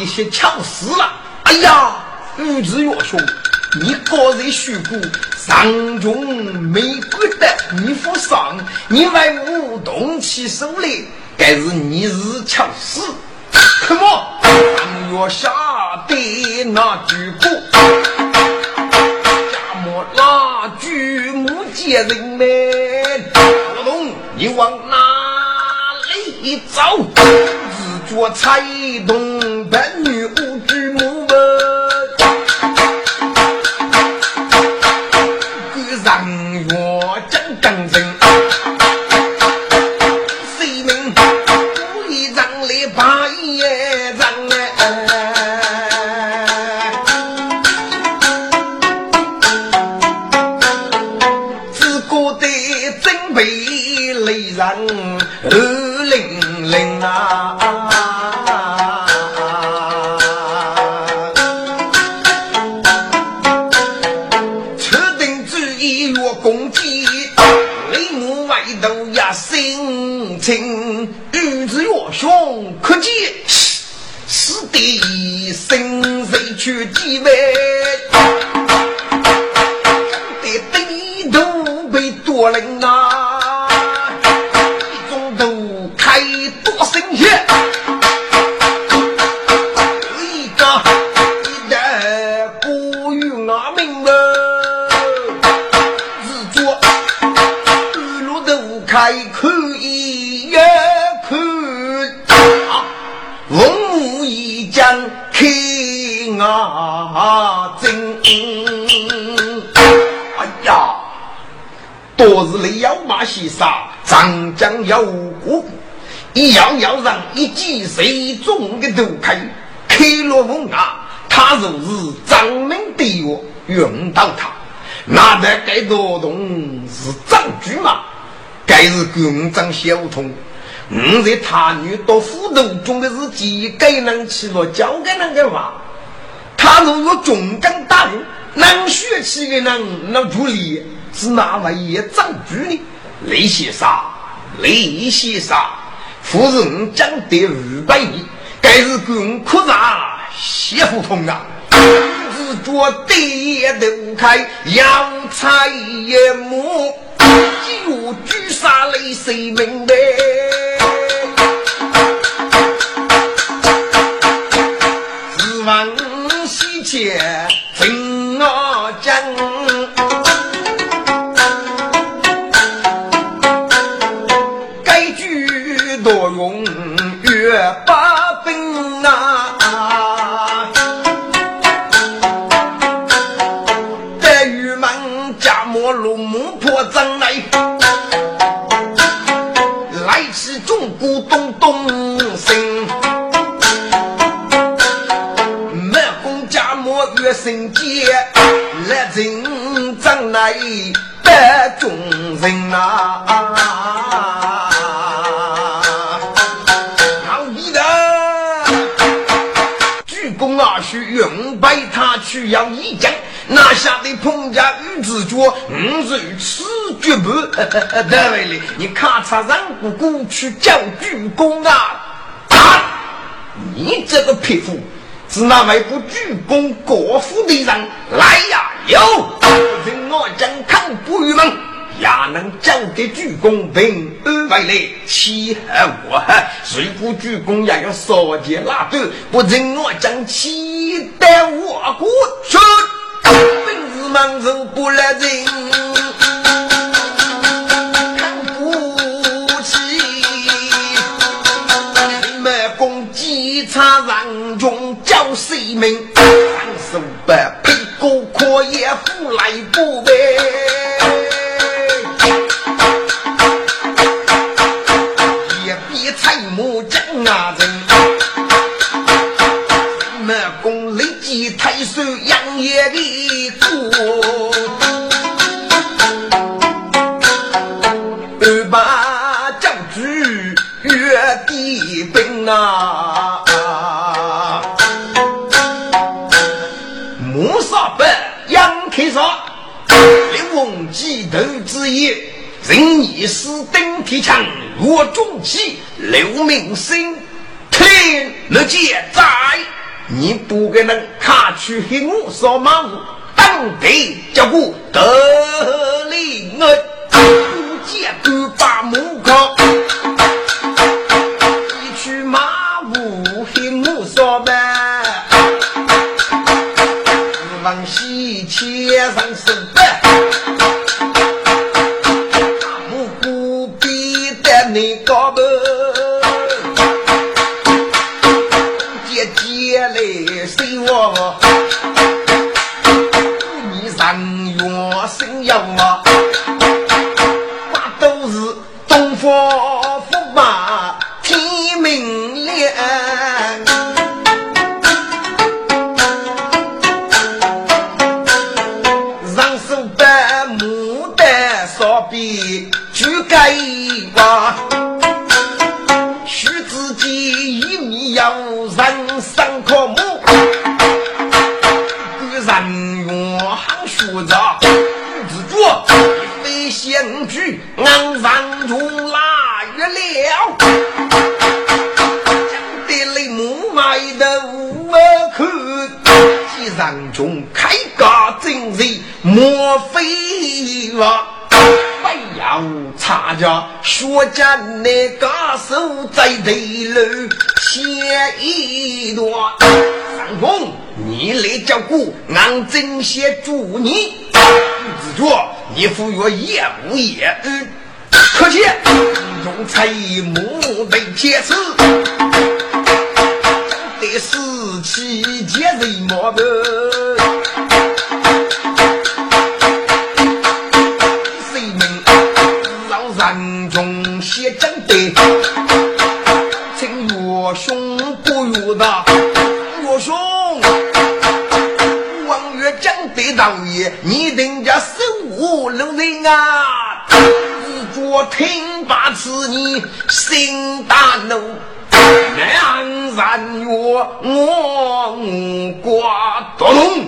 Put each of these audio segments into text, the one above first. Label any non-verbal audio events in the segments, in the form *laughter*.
大的些巧死了。哎呀，玉子岳兄，你个人虚骨，上中没归的你负上，你为我动起手来，该是你是巧死。什么？当月下的那句歌，家莫拉举目见人们，我懂你往哪里走？自觉才动本女无举目问，个让月真刚正。谁能故意让你把夜让只觉得真被雷人二零零啊！去几位？西沙，长江要过，一样要让一击谁中的头开，开罗风啊，他若是张明对我用到他，那得该多动是张局嘛？该是军长小童。我在他女到斧头中的是几个能起落交给人的话，他如果中将大人，能学起的人那助理是哪位也张局呢？雷先生，雷先生，夫人讲得五百亿，该是公科长谢胡同啊！自觉对眼都开，阳彩夜幕，有举杀雷谁明白？自问西切绝不得为了，你咔嚓让姑姑去叫鞠躬啊！啊！你这个匹夫，是那位不鞠躬国父的人来呀！有，人我将看不郁闷。也能交给鞠躬平安回来，欺害我，谁不鞠躬也要烧钱拉豆，不认我将气得我过去，本是忙着不来人，中叫谁名，三手百配过可也不来不呗。也比蔡母将啊人，满宫立即太守杨业的头之一人一死登天枪，我中气留名声。天日见在，你不给人卡去黑我扫马路，当地叫我得令我不见不把木靠，一去马路黑我扫班，往西切上手既然中开个真人，莫非话。要参加学家那个手在对路写一段，三公你来照顾，俺真些助你。自作你赴约也不也？可见用才木被铁死，得死气节人莫不。请岳兄不岳大，岳兄，王岳讲的道义，你等家手无路人啊！自作听罢此你心大怒，三月我挂多龙，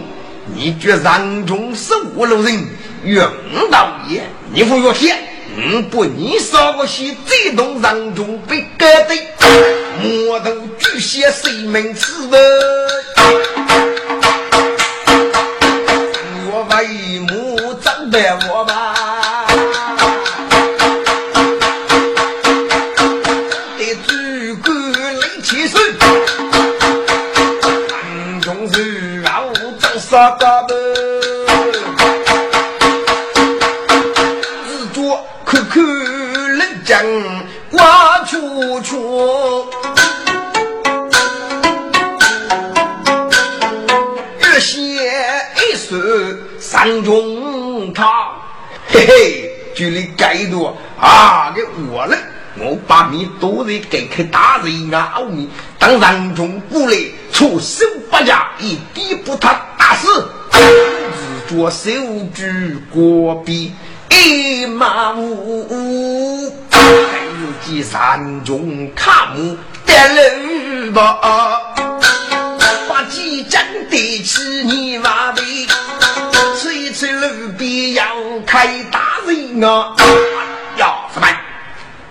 你觉让中手无路人，袁道义，你不岳天。嗯，不，你少个些这动人中被割的，莫头巨蟹谁门刺的？我为母长得我长杀个的。挂出去，日写一首三中堂，嘿嘿，距离该多啊！给我了，我把你都得给开大人啊！你当三中过来，出手不家，一滴不他打死，自作手举国笔。一马五，自己山中看木的路吧，把几针的起你马背，吹吹路边要开大人啊！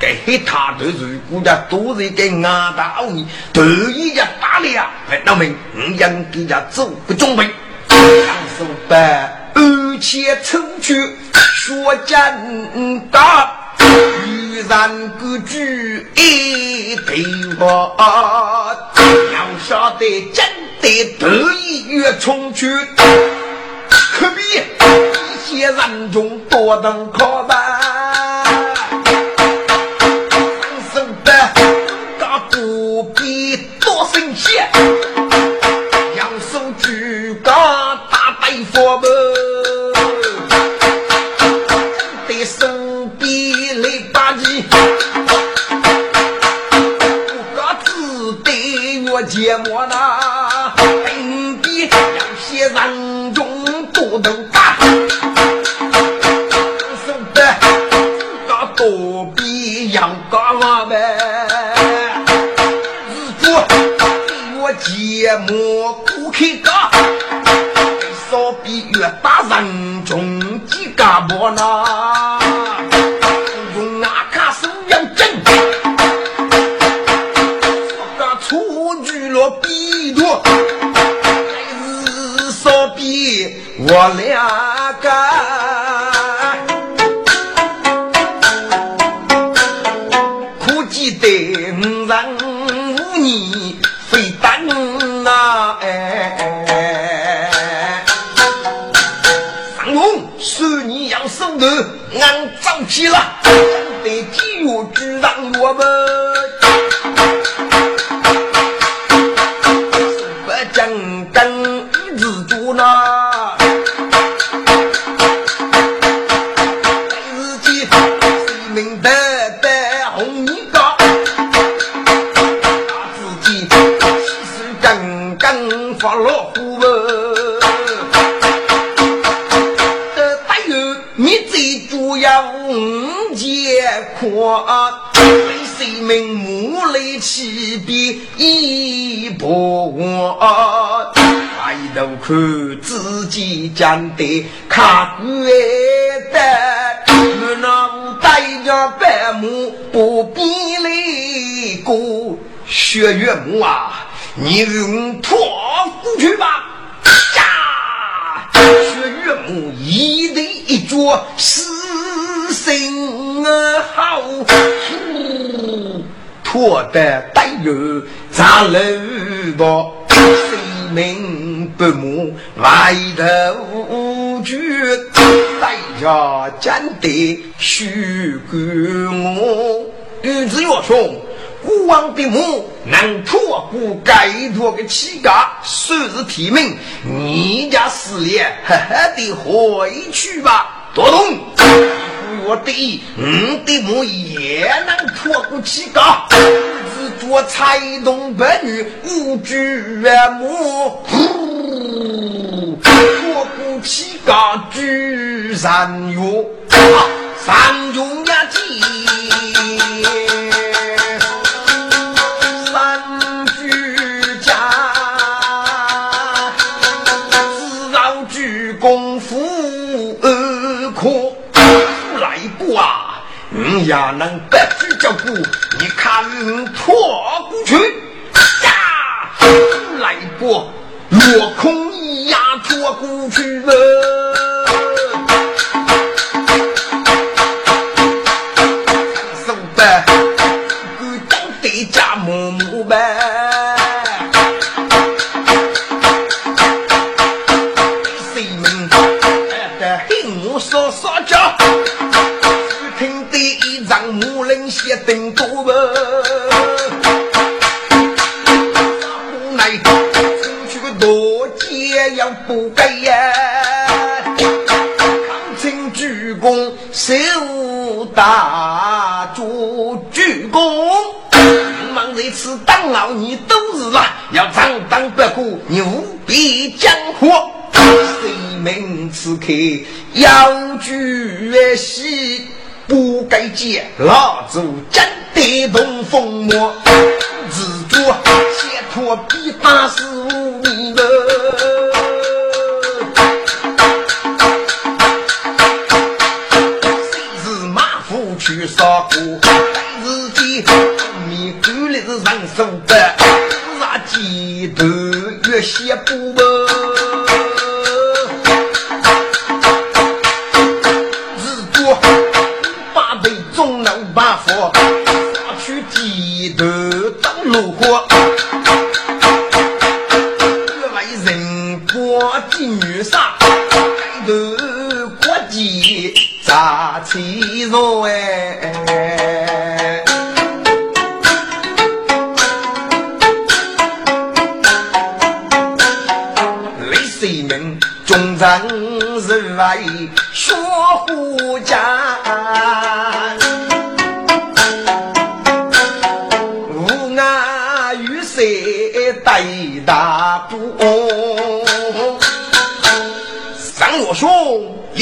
呀，什么？给他的如果家都是给俺大奥尼，头一家打了，老明，我应给家走个准备，两手办。而且出去说真大，居然个句一对话，要晓得真的得意越冲去，可比一些人中多等可吧。节目不开讲，少比越大人中几家婆呢？用阿卡手要真，我家出去了比多。我两个苦俺早起了，得体育局让我们。起笔一破我，抬头看自己讲的卡骨的，我那带着白木不必来过学岳母啊，你用脱过去吧。学岳母一对一脚死心好，拖得带有砸楼房，生命不睦，外头去带着真的许过我。日子越穷，孤王的母能托不该托个乞丐，算是体命。你家死脸，呵呵的回去吧，多动。我的，你的母也能托过乞丐，只做财东白女无惧母，托过乞丐居三月，三中呀计，也能白驹照顾，你看破过去，呀，来过落空一呀拖过去。了，此刻要举喜。不该见老祖真的动风魔，自作解脱必打死你的。谁是马虎去杀过？自己你狗来是人手的，杀鸡头越写不完。怒火，为人国的女杀，抬头国际砸钱肉哎！李世民忠贞是为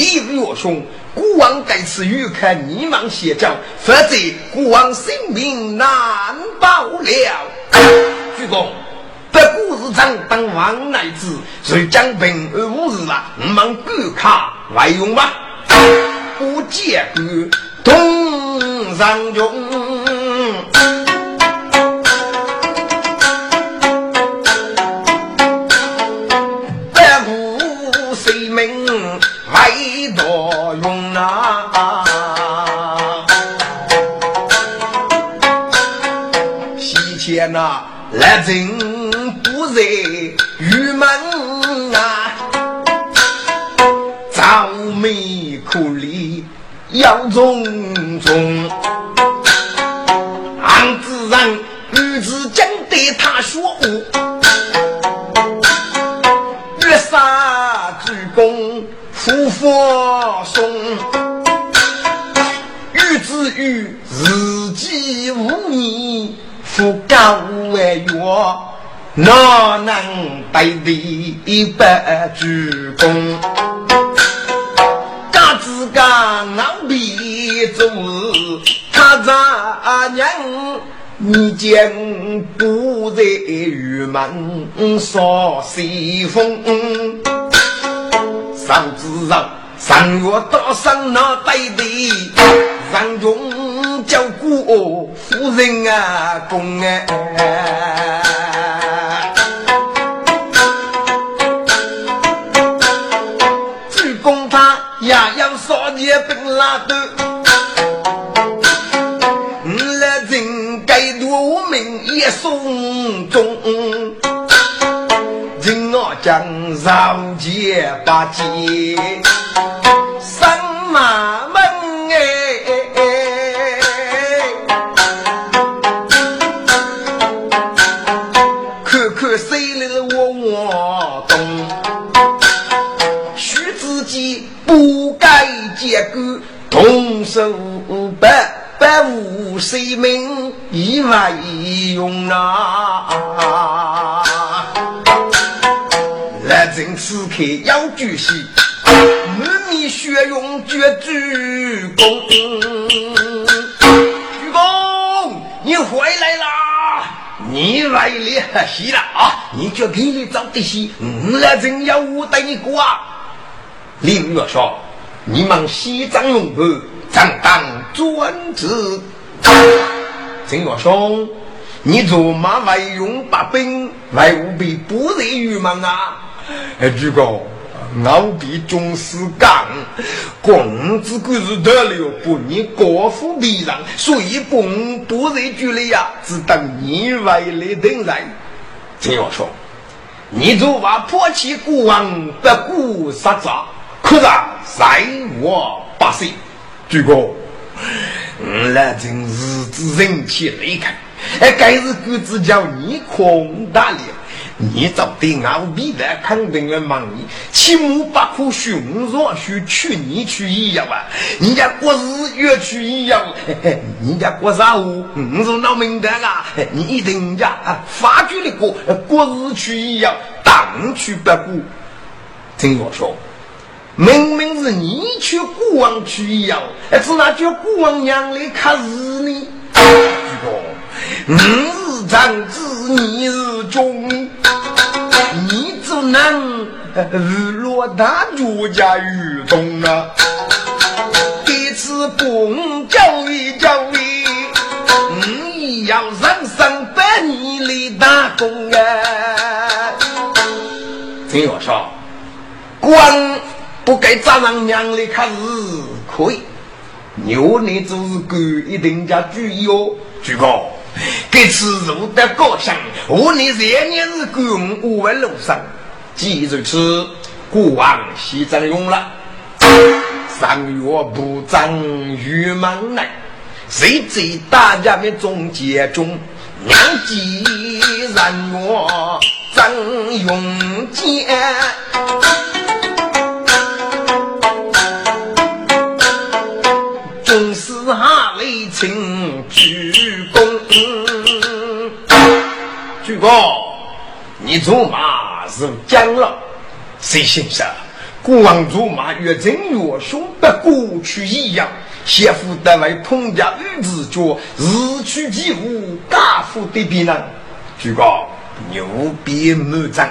兄，李岳兄，孤王在此欲看你忙写照，否则孤王性命难保了。主公，这故事长当王乃子，谁将平安无事了？我们观看外用吗？不见过东上那来人不在玉门啊，朝眉苦里要重重，俺自然女子将对他说，月杀鞠躬复佛送，欲子与自己无你。不高为月，哪能对敌一百鞠躬？家自家老比做他咋娘？你见不在玉门扫西风，上子上上月到上那对敌，上中。叫姑夫人啊，公啊，主公他也要少年兵拉的，我来人该多命也送终，人我将上街把街上马手百百无性命以外用啊！来人此刻要举席，满面血容绝鞠躬。鞠躬，你回来啦！你来了，喜了啊！你就给你找的戏，来人要我带你过啊！林月说。你们西藏龙婆正当专职，陈岳兄，你做马外用把兵，外务比不热于门啊？哎，主公，我比总是讲，公子贵是得了不？你国富必让，所以公不热距离呀，只等你外来等来。陈岳兄，你做把破弃国王，不顾杀杀。可是，在我八岁，主公，那真是子人气离开，哎，该是狗子叫你空大了，你早对俺比来肯定来忙你，起码不可凶弱去取你去一样啊！人家国事越去一样，人家国啥物，你是闹明白啊？你一定人家啊，发觉的国国事去一样，当去不顾，听我说。明明是你去国王去要，还，是那叫国王娘来看日呢？这个，你是长子，你是中，你怎能日落大国家运动啊！这次公教育教育，你要上上百年的打工啊！听我说，官。不该早上娘的看日可以，牛你就是狗一定加注意哦，主公。这次入得高香，我你三年是干五万路上，记住此，国王西征用了。上月不长玉门来，谁在大家的中间中，娘几人我张永坚。请鞠躬，鞠躬，你做马是讲了，谁先生？国王驸马越真越凶，不过去一样。先夫得为通家女子脚，日取其物，大夫的别人。举个牛逼满张，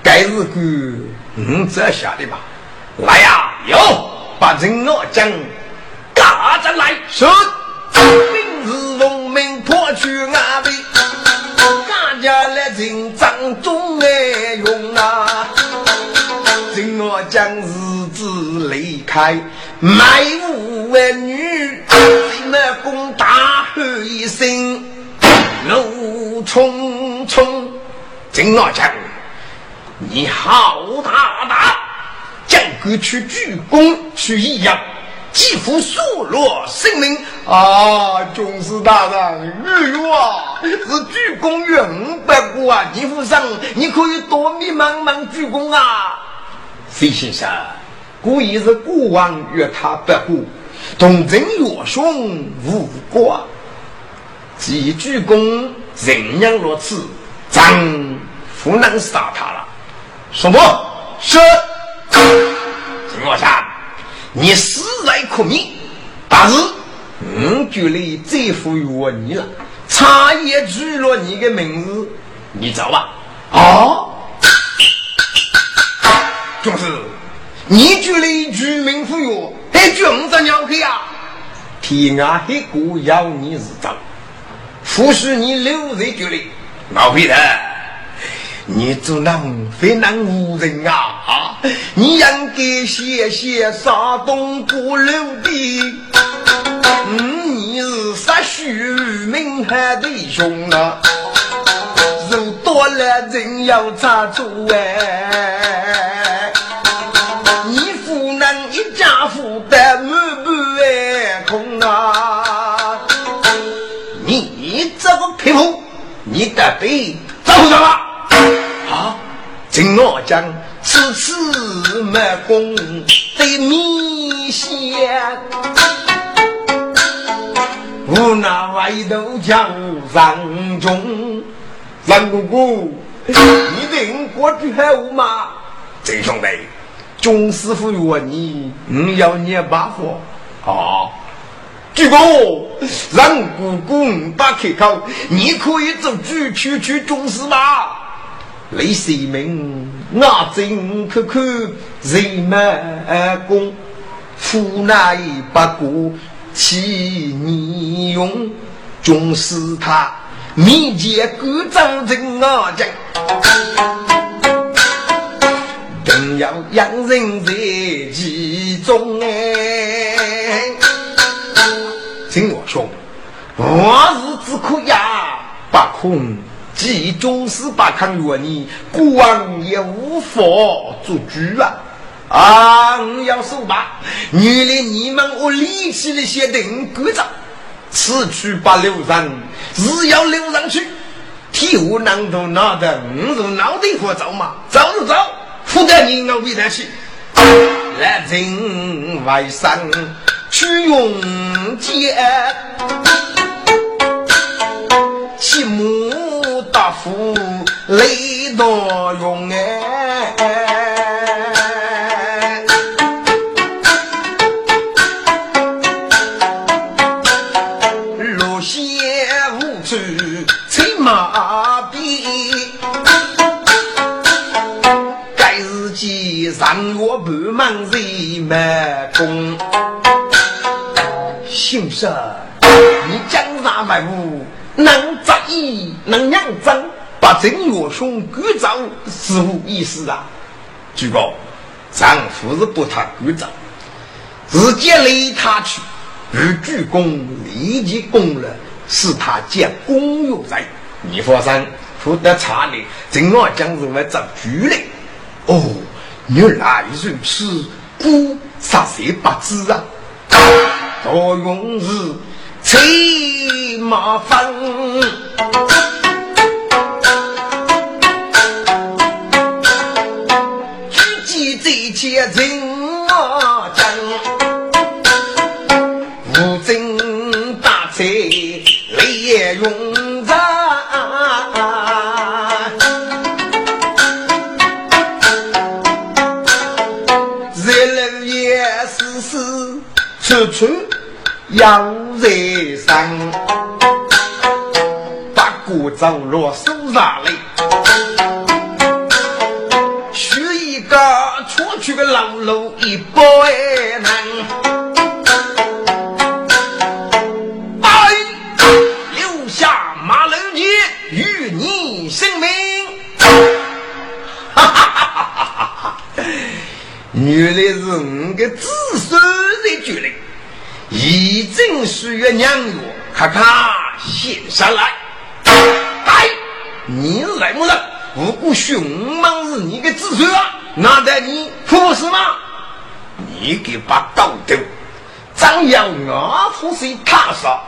该是个嗯这下的吧？来呀，有把人老将打着来，是明日奉命破去阿威，大家来人掌中来用啊！人老将日子离开，卖武为女，谁么攻大喊一声，怒冲冲！金老将，你好大胆！将官去鞠躬去一样，几乎数落性命啊！军师大人，哎呦啊，是鞠躬于五百个啊！你夫上，你可以多密忙忙鞠躬啊！费先生，故意是国王约他不顾，同人越凶无过。几鞠躬，人样如此，咱不能杀他了。什么？是。金老山，你死在可命，但是我觉得最服我你了，差也举了你的名字，你走吧。啊，就是，你举了举名服我，还举五十鸟去呀？天涯海角要你是走，或许你留在这里，老皮的。你做人非难无人啊！啊，你应该谢谢山东不留的，嗯，你是杀许名海的兄啊，人多了人要咋住哎，你夫人一家富得满满空啊，你这个匹夫，你得被走什么？啊！听我讲此次没功得米线，无那外头江上中。三姑姑，你定过去后吗？郑兄弟，钟师傅约你，你要捏把火啊？举公，让姑姑打开口，你可以走举去去钟师吗？李世民，我真可看人满宫，府内不过七年用，总是他面前故障人我讲，更要养人在其中哎。听我说，我是只可呀，不空。集中十八抗约你，国王也无法做主啊！啊，我要说吧，原来你们我力气的些定规则，此去不留人，是要留上去。替我难度拿的，我是脑袋活走嘛，走就走，负责你我为他去。来人外山去用剑，起木。大夫雷多用哎，路线无处催马逼，该日记让我不忙人满工。先生，你江山万物。能在意，能养真，把正月兄鼓掌是无意思啊！举报，丈夫是不他鼓掌，直接勒他去，与鞠躬立即功了，是他见公有在。你放心，不得差的，正我将是来找局嘞。哦，原来如此，故杀谁不知啊？多用是。最麻烦，举起这些人要人生，把古走落手上来，许一个出去个老路一百难。原来是五个子孙在决定，一正需要娘药，咔咔献上来。哎，你来么了？如果凶猛是你的子孙啊，那得你服是吗？你给把刀丢，张要我夫谁踏上？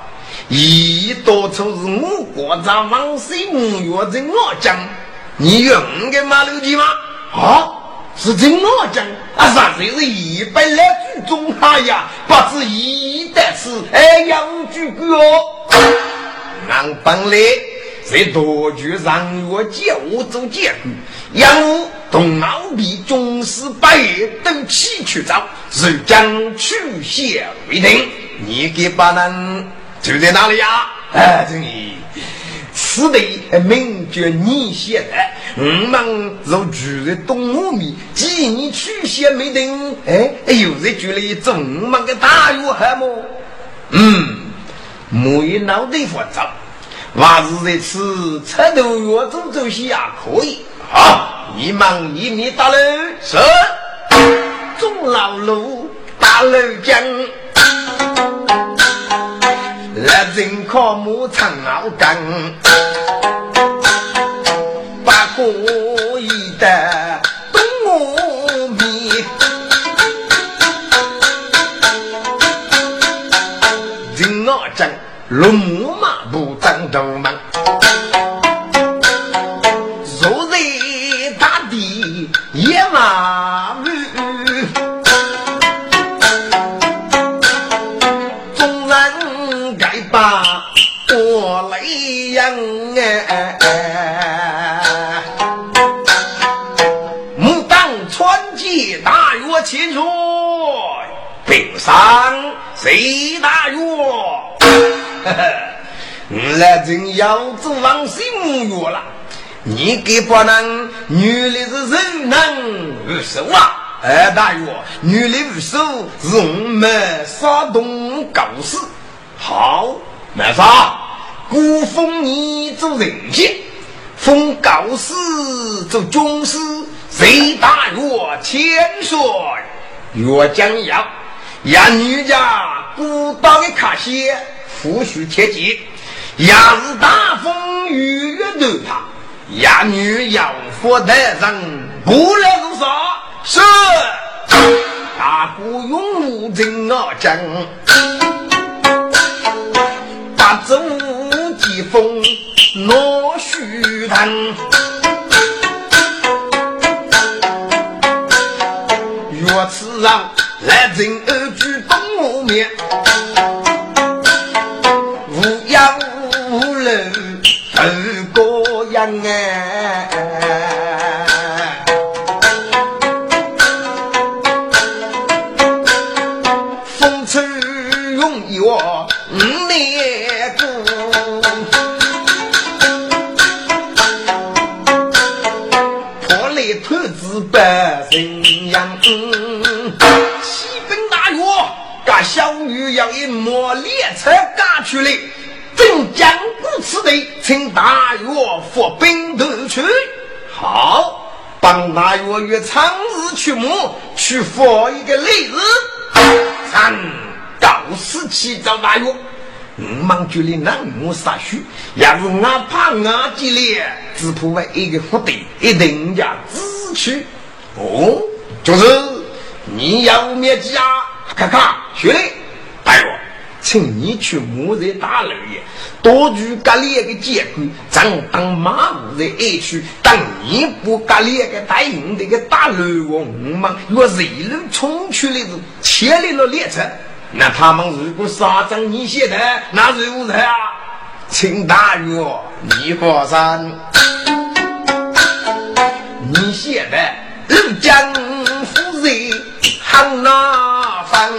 一到处是我国长王水五月在我讲，你用个马六级吗？啊？是真我讲，啊，上岁是一百来句中哈呀，不知一代是哎养猪哥。俺本来在多局上月教我做监管，养我同老比总是百都起去找，如将去写为定。你给把人住在哪里呀？哎，这里。此地名叫你写的，我们如住在东吴面，几年取写没定，哎，又在住了一种我们的大约还么？嗯，没脑袋发早，还是在此车头月中走些也可以。好，你忙一面打楼，是中老路打楼江。来人靠木长熬干，把过一的东我面，人熬讲龙马不长头毛。谁大约？我 *laughs* 来真要做王心月了。你给不能，女的是人能无手啊！哎，大约女的无手是我们山东高士。好，没啥，古封你做人杰，封高士做军师，谁大约千岁岳将要。养女家孤岛的卡些，夫婿贴记，也是大风雨月都怕。养女要负得人，不来如啥？是大姑永无真啊讲，八走疾风落虚谈，若此让。来人二举东吴面，无呀无人二个样哎，小女要一抹列车赶出来，正将故此地，请大岳赴兵头去。好，帮大约约长日去目，去佛一个例子。三告辞去找大岳，我忙就里南无杀许，要是俺怕俺几列，只怕为一个福地，一定要支去。哦，就是你要灭家。看看，兄弟，大约，请你去木在大楼里，多住隔两个监管，正当马路在挨区，当你不隔两个带用的个大楼我们若是一路冲出来是牵来了列车，那他们如果杀张你写的，那如何啊？请大约，你放心，你写的，日江夫人，好那。分，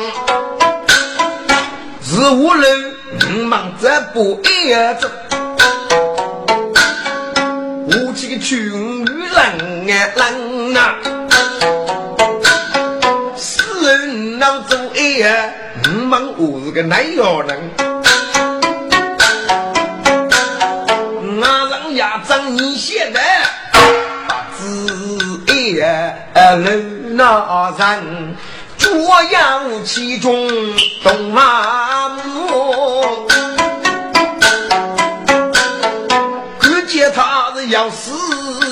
是无论忙着不一子，我这个群女人啊人呐，死人闹做一呀，忙我是个男妖人，俺让牙长你现在把子一人那人。我要其中东马木，看见他是要死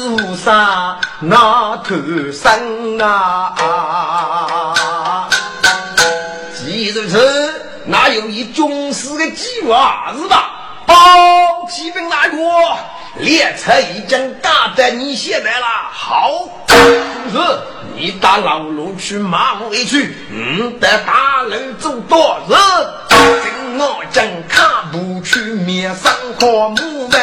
无杀那头生啊！既如此，哪有一军师的计划是吧？报启禀大哥，列车已经打在你现在了。好，是。你打老路去骂我一去，嗯，得大人做多日，跟我将卡不去面上和木门，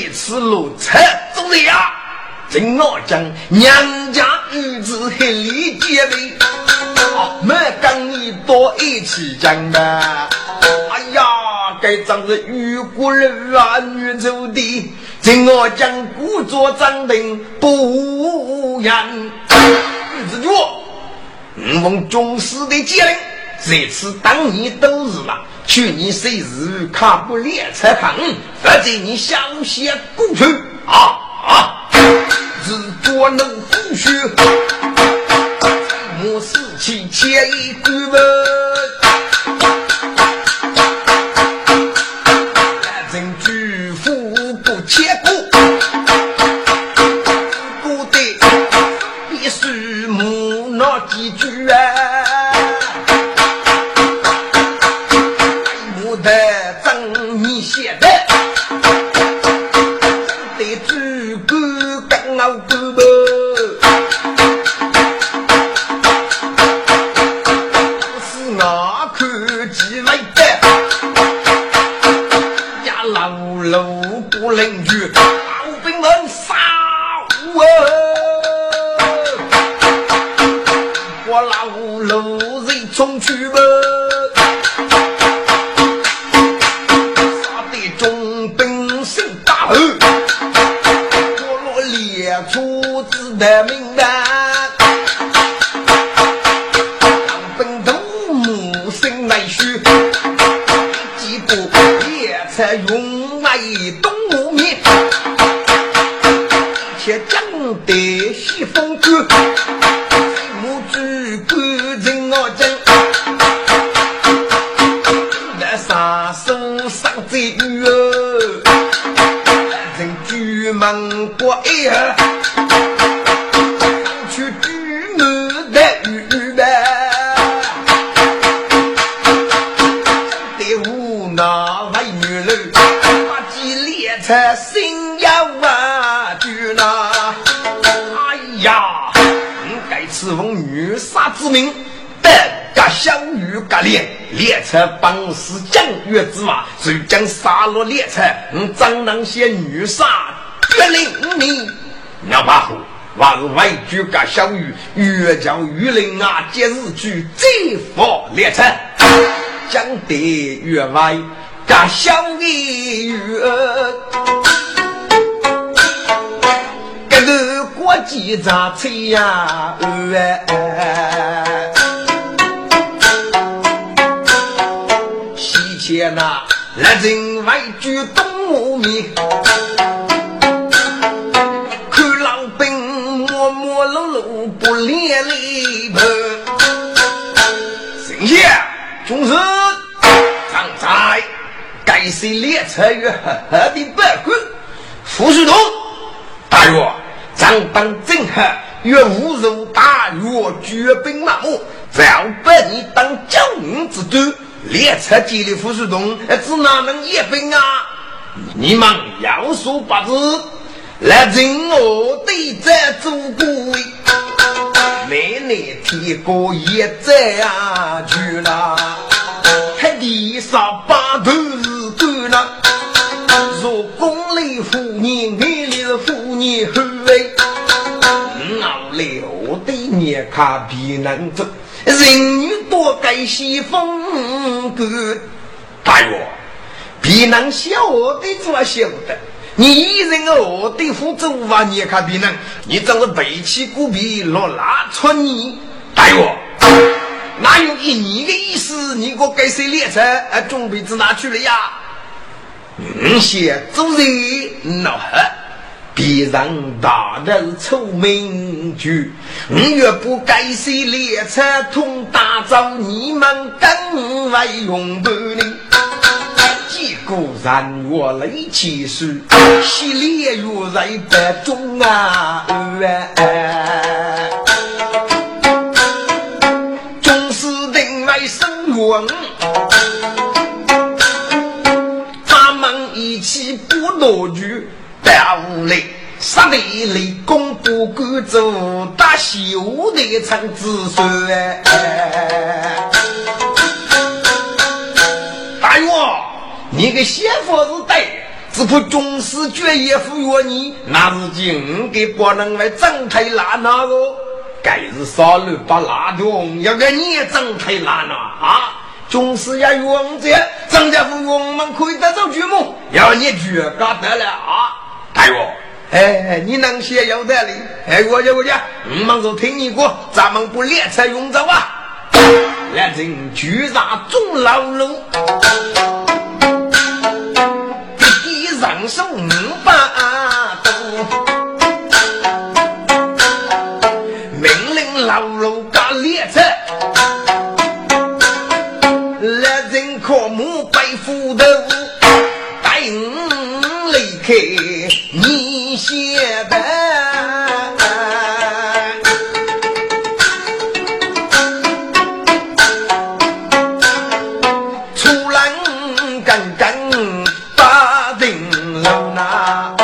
外无人吃路车走的呀，真我讲，娘家儿子很理解的，没跟你多一起讲的，哎呀。该仗着与国人啊，女走的，听我讲故作镇定不言。玉子脚，我奉军师的接令，这次当你都日了，去年谁日看不列车看，否则你想先过去啊啊！日多能不学，莫死气切一句问。车本死江月之马，谁将杀落列车？嗯，张能仙女杀绝灵你，要马虎，万外居敢相遇，越将玉林啊，今日去这佛列车，将得越外敢乡的。国际杂志呀，哎、啊。啊啊那来人外举东吴面，看老兵摸摸碌碌不连累不。丞相，中士常在，该是列车与赫赫的报告。副书同，大约张当正和与无入大约绝兵满目，只要把你当救命之队。列车接的副书同，只哪能一兵啊？你们要说八字，来听我对这祖国。每年天过一载啊，去了，还地上八头是干了。若宫里妇人，外里是妇人后位，我来我对你看别能走。人女多改西风格，大约别人晓得怎么晓得？你一人我的负责啊！你看别人，你真是背弃古皮落拉穿你，大约哪有一年的意思？你给我改谁列车？啊，准备至哪去了呀？嗯，先做人恼别人大人出名句，我若不改写列车通大招，你们更为用不呢？几个人我来起誓，系列月在白中啊！总是定为生活，他们一起不落局。杀的雷公不敢走，大修的成子孙。大元，你个媳妇是对，只怕军师决也服约你，那是今给不能来整太拉那个，该是少了把拉动，要给你整太拉那啊！总是要用这张家富我们可以得走剧目，要你绝嘎得了啊！大爷，哎，你能写有道理。哎，我家我家，我们就听你过，咱们不列车用走啊！来人，巨大钟老龙，一人手五把刀，命令老龙赶列车，来人靠木背斧头，带我离开。你写的，出人刚刚把定楼那，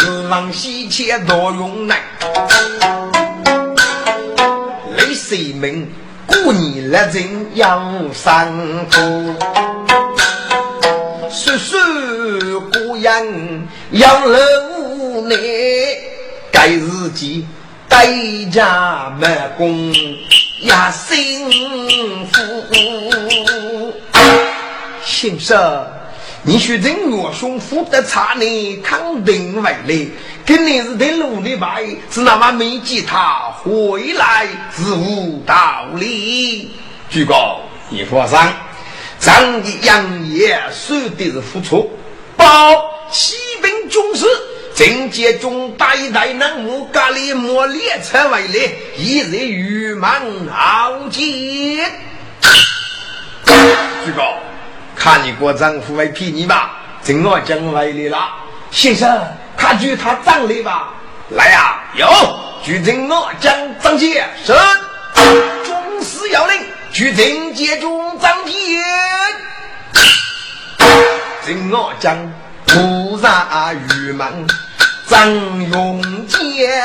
日往西切多用难，雷水门。过年来人要辛苦，叔叔姑娘要无奈，该日子代价满工也辛苦。先生，你说人我兄夫的差呢，肯定为累。肯定是对路的白，是那么没记他回来是无道理。举高，你放心，张的杨业说的是付出，报骑兵军士，正接中代代南木咖喱莫列车为来，一日玉满豪杰。举高，看你过丈夫为骗你吧，正我将来的了，先生。他举他长来吧，来呀！有举正我将张杰是军师要领，举正接中张杰，正我将不杀玉门张永杰，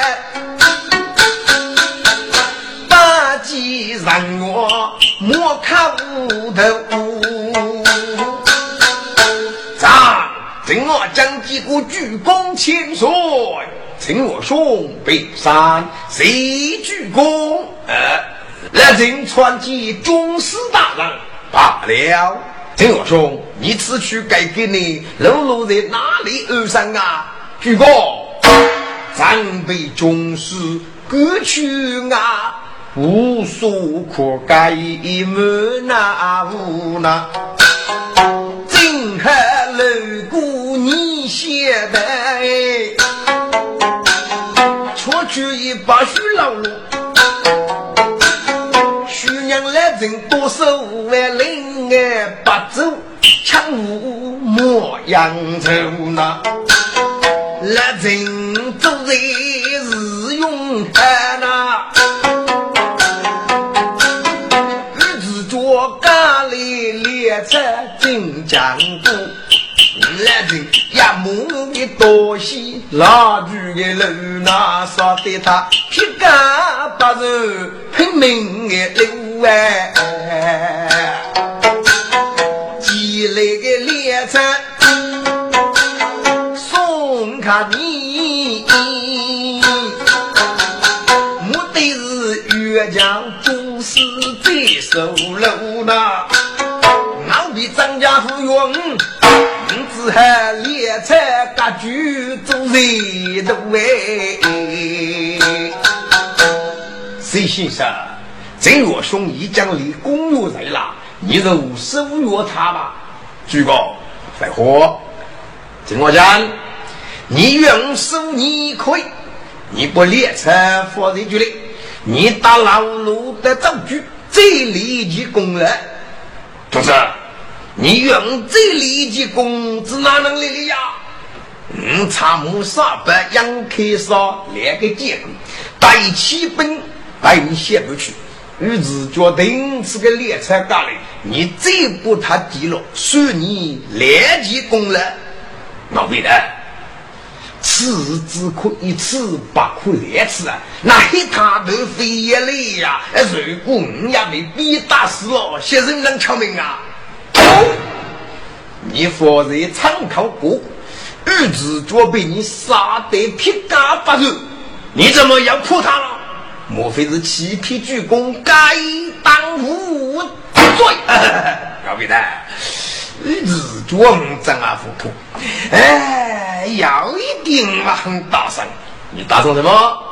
八级让我莫看无头。请我将几个鞠躬千岁，请我兄北山谁鞠躬？呃，来人传记军师大人罢了。陈我兄，你此去该给你路路在哪里而上啊？举哥，咱被军师割去啊，无所可改，满那无奈。今后路过你写的，出去一把水老路。人多手万灵哎，八走抢五莫扬州那，来人做人是勇汉呐，日子做咖喱列车进江都。来人呀，母的多西拉住的路那杀得他皮干八肉拼命的流哎，积累的猎车送给你，目的是越将都市最收路那，俺比张家富用。只喊猎车割据做人的喂。谁先生，这我兄已将离公路来了，你如收约他吧。主公，来火。金我讲，你愿收你可以，你不列车放在这里，你打老路的证据，最立即公了，同志。你用这利的工资哪能来的呀？嗯，参谋上班杨开少两个结果，带起本带你写不去。于是决定这个列车干了，你再不他低了，算你两级功了。老辈的，此只可一次，不可两次啊！那一塌都飞也累呀！如果你也被逼打死了，先生能敲门啊？你方才参考过，儿子就被你杀得皮干发肉，你怎么要破他了？莫非是欺骗主公，该当无罪？高别的，儿子装真啊糊涂！哎，要一点嘛很大声，你大声什么？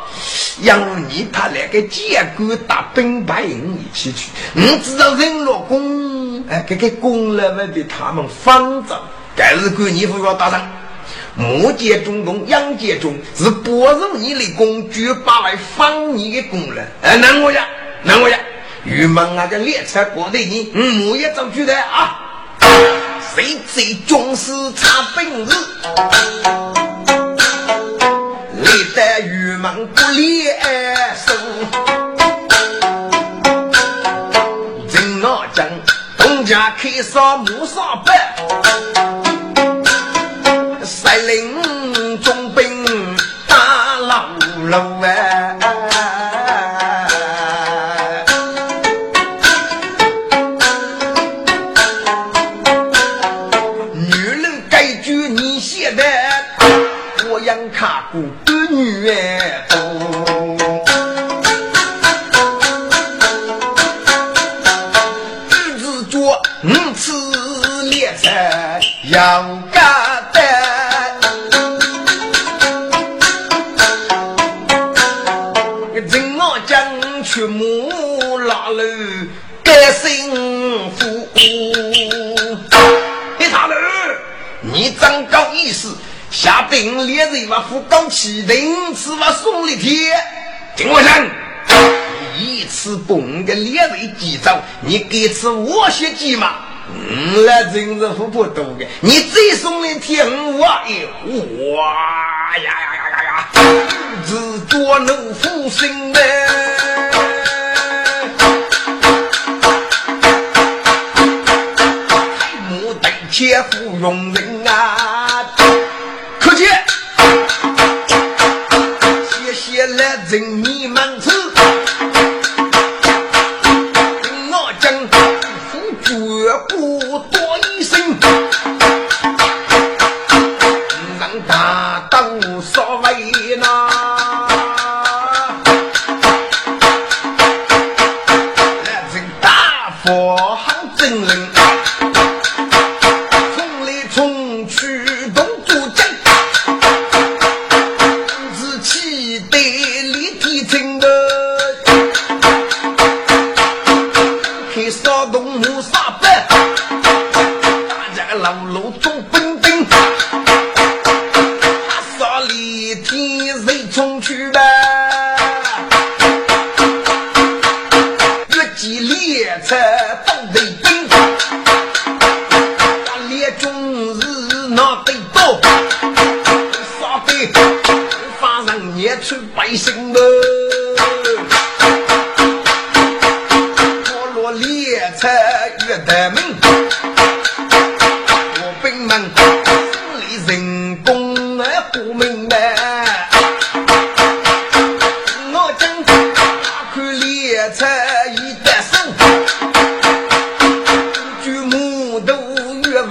因你他那个监官打兵白营一起去，你知道人落宫，哎，这个宫了会被他们放着。该是管你不要打仗，木剑中东，杨剑中是不入你的宫，绝把来放你的宫了。哎，那我呀，那我呀，郁闷那个列车过的你，嗯，我也走去的啊。谁最重视查本事？历代玉门不连手，家开上木上班，率领重兵打老路哎。烈日嘛，扶高起顶次嘛，送的天。听我讲，一次蹦个烈日几招，你给次我些几嘛？嗯，那真是富不多的。你再送一天我一哇呀呀呀呀呀，日做怒虎心的，切芙蓉人啊！人你们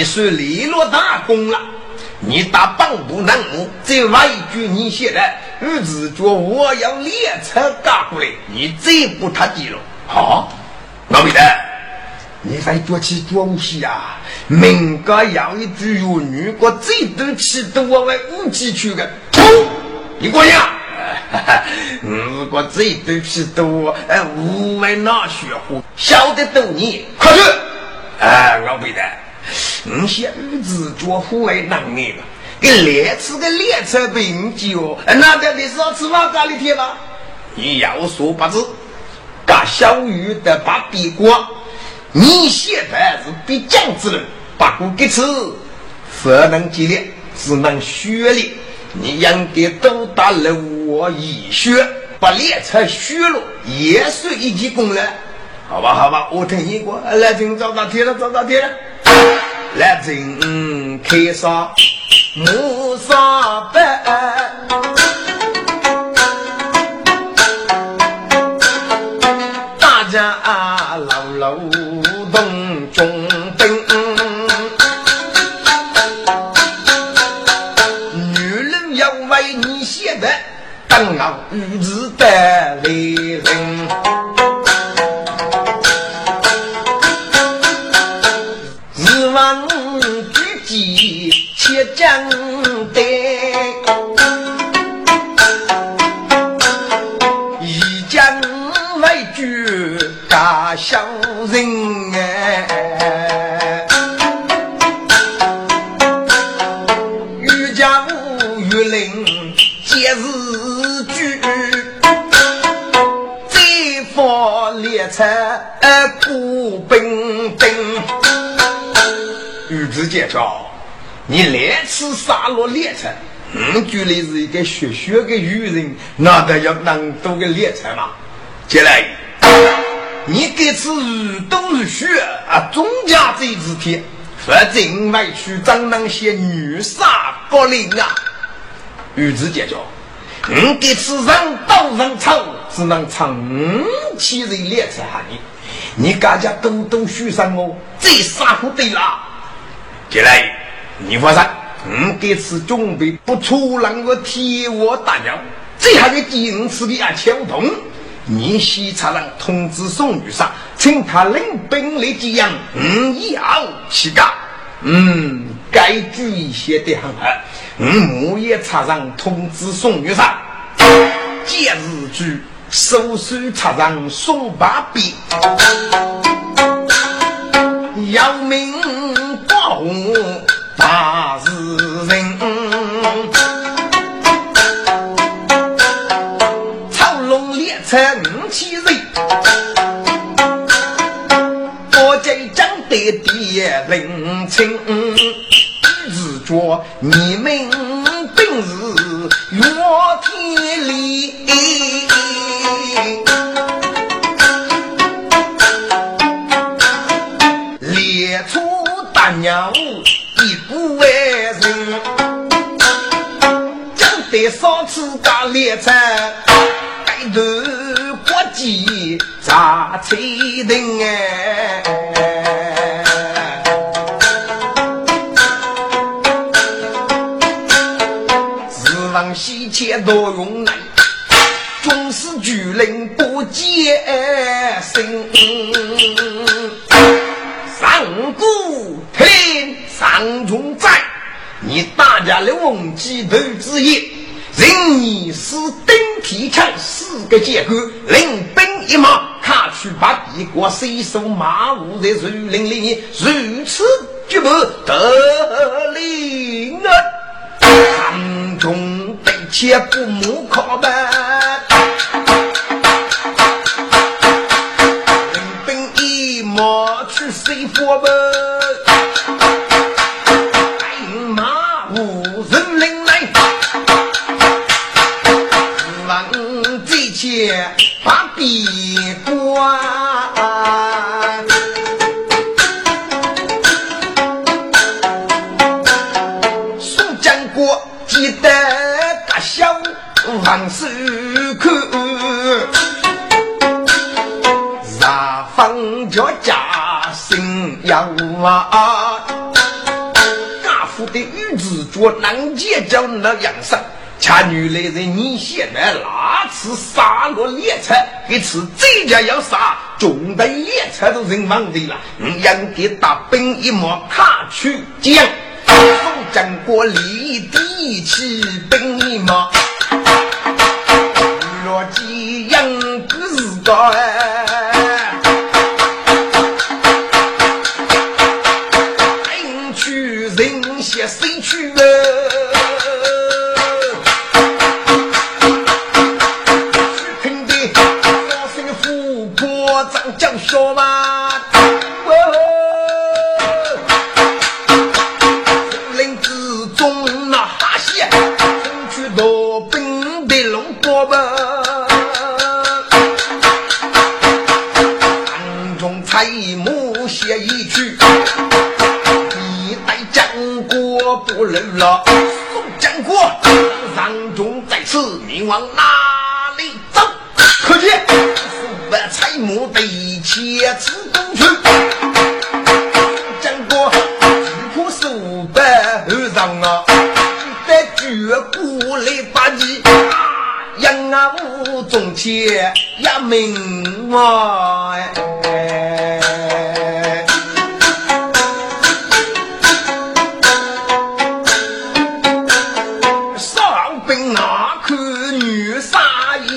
你算立了大功了，你打棒不能木，这外句你写的，日子说我要列车赶过来，你再不他地了。好，老辈的，你再做起装戏啊！明个要一句有女，我最多气都我外五级去的。你过呀！如果最多气多，哎，无为哪学活，晓得懂你，快去！哎，老辈的，你些日子做户外难的，给列车的列车病酒，那得你是要吃饭咖喱贴吗？你要说不字，干小鱼的把笔过，你现在是比将之人，把过给吃，不能激烈，只能血力。你应该多打了我一血，把列车削了，也是一级功劳。好吧，好吧，我听你过来，听找到天了，找到天了。来，听开杀木沙班，你来次杀戮猎车，嗯，绝对是一个血血的女人，那得要能多个猎车嘛？接来，你这次如冬如雪啊，中家这支天，否则外去怎能些女杀高陵啊？与之解决，你这次上刀上草，只能长期在猎车下面，你大家多多许上我，这杀不对了。接来。你发上，我这次准备不出让我替我大鸟，这还个第次的啊枪筒。你西茶人通知宋女士，请他领兵来接应。嗯，要去干。嗯，该注意些的很好。嗯，我也插上通知宋女士，今日去收收插上宋八笔，要命。他是人，草龙列车五七人，我在江得第一人情，只着你们本事越天里，猎大。将得少次打猎车，带头国际扎吹灯哎，日王西切多用来。总是巨人不见身，上古天上中在，你大家的忘记头之业，任你是顶皮枪四个结构，领兵一马，卡去把帝国水手马无在树林里，如此绝不得令啊！上中得切不母靠吧。谁佛门？万寿口，啥方叫家？心要啊！家父的玉子脚难解叫那养生，恰女来人你现在哪次杀了猎车？一次这家要杀，中的猎车都人亡的了。你应给大兵一马卡去将，宋江过立地起兵一马，是不能了，宋江国，让中在此，你往哪里走？可见数百彩木得切此东去。江国，几棵数百后上啊，在绝谷里把你养啊五中切呀命啊！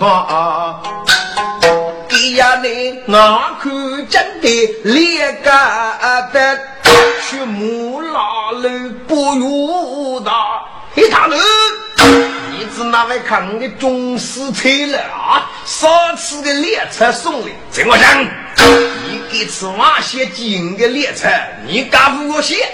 一把，哎呀你我看真的烈干的，去木拉路不如大，一大路。你只那位看的中式车了啊？上次的列车送的，怎么讲？你给吃那些金的列车，你敢不我写？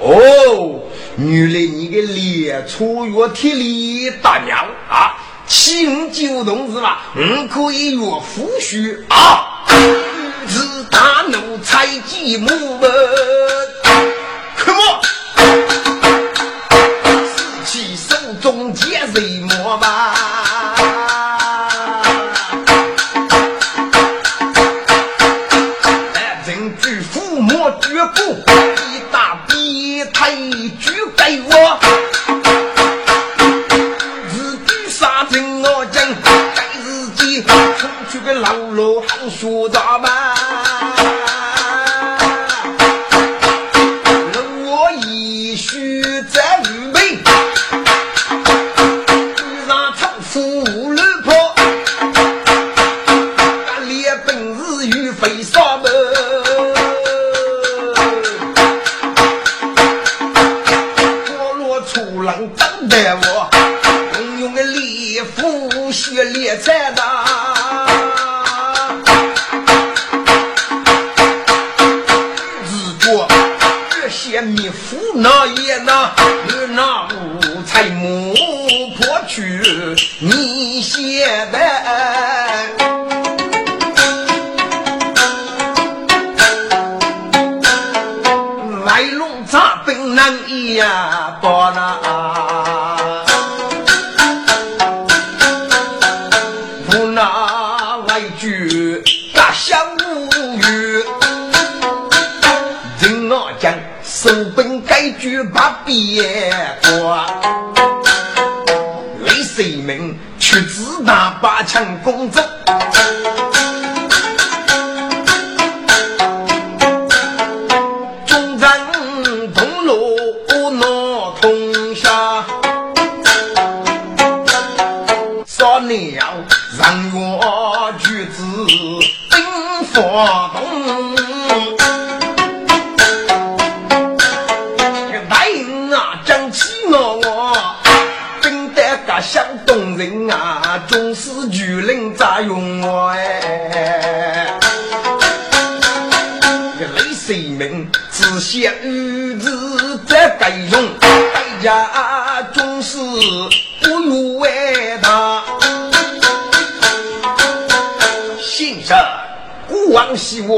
哦，原来你的列车越铁里大娘啊，请九同志嘛，嗯，可以越夫婿啊，是大怒采吉木门，可莫？死气手中接人莫吧？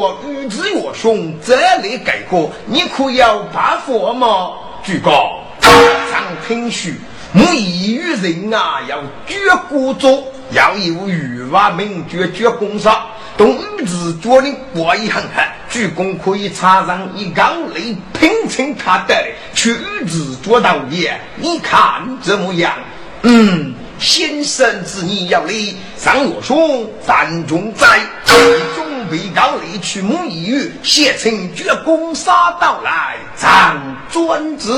我日子越凶，这类改过，你可要把佛吗？举高，常听书。我一与人啊，要绝孤作，要有欲望名绝绝公杀，同女子做的过一很狠，鞠躬可以插上一缸泪，拼成他的，去与子做道业，你看怎么样？嗯，先生之你要礼，上我兄三中在，备缸泪去母一语，写成绝公杀到来，咱专职。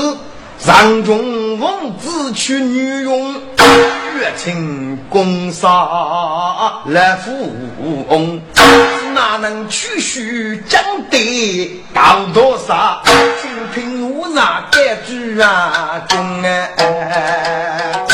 上中王子娶女佣，月清公杀来富翁，哪能娶婿将得到多少？听听我那该句啊中哎。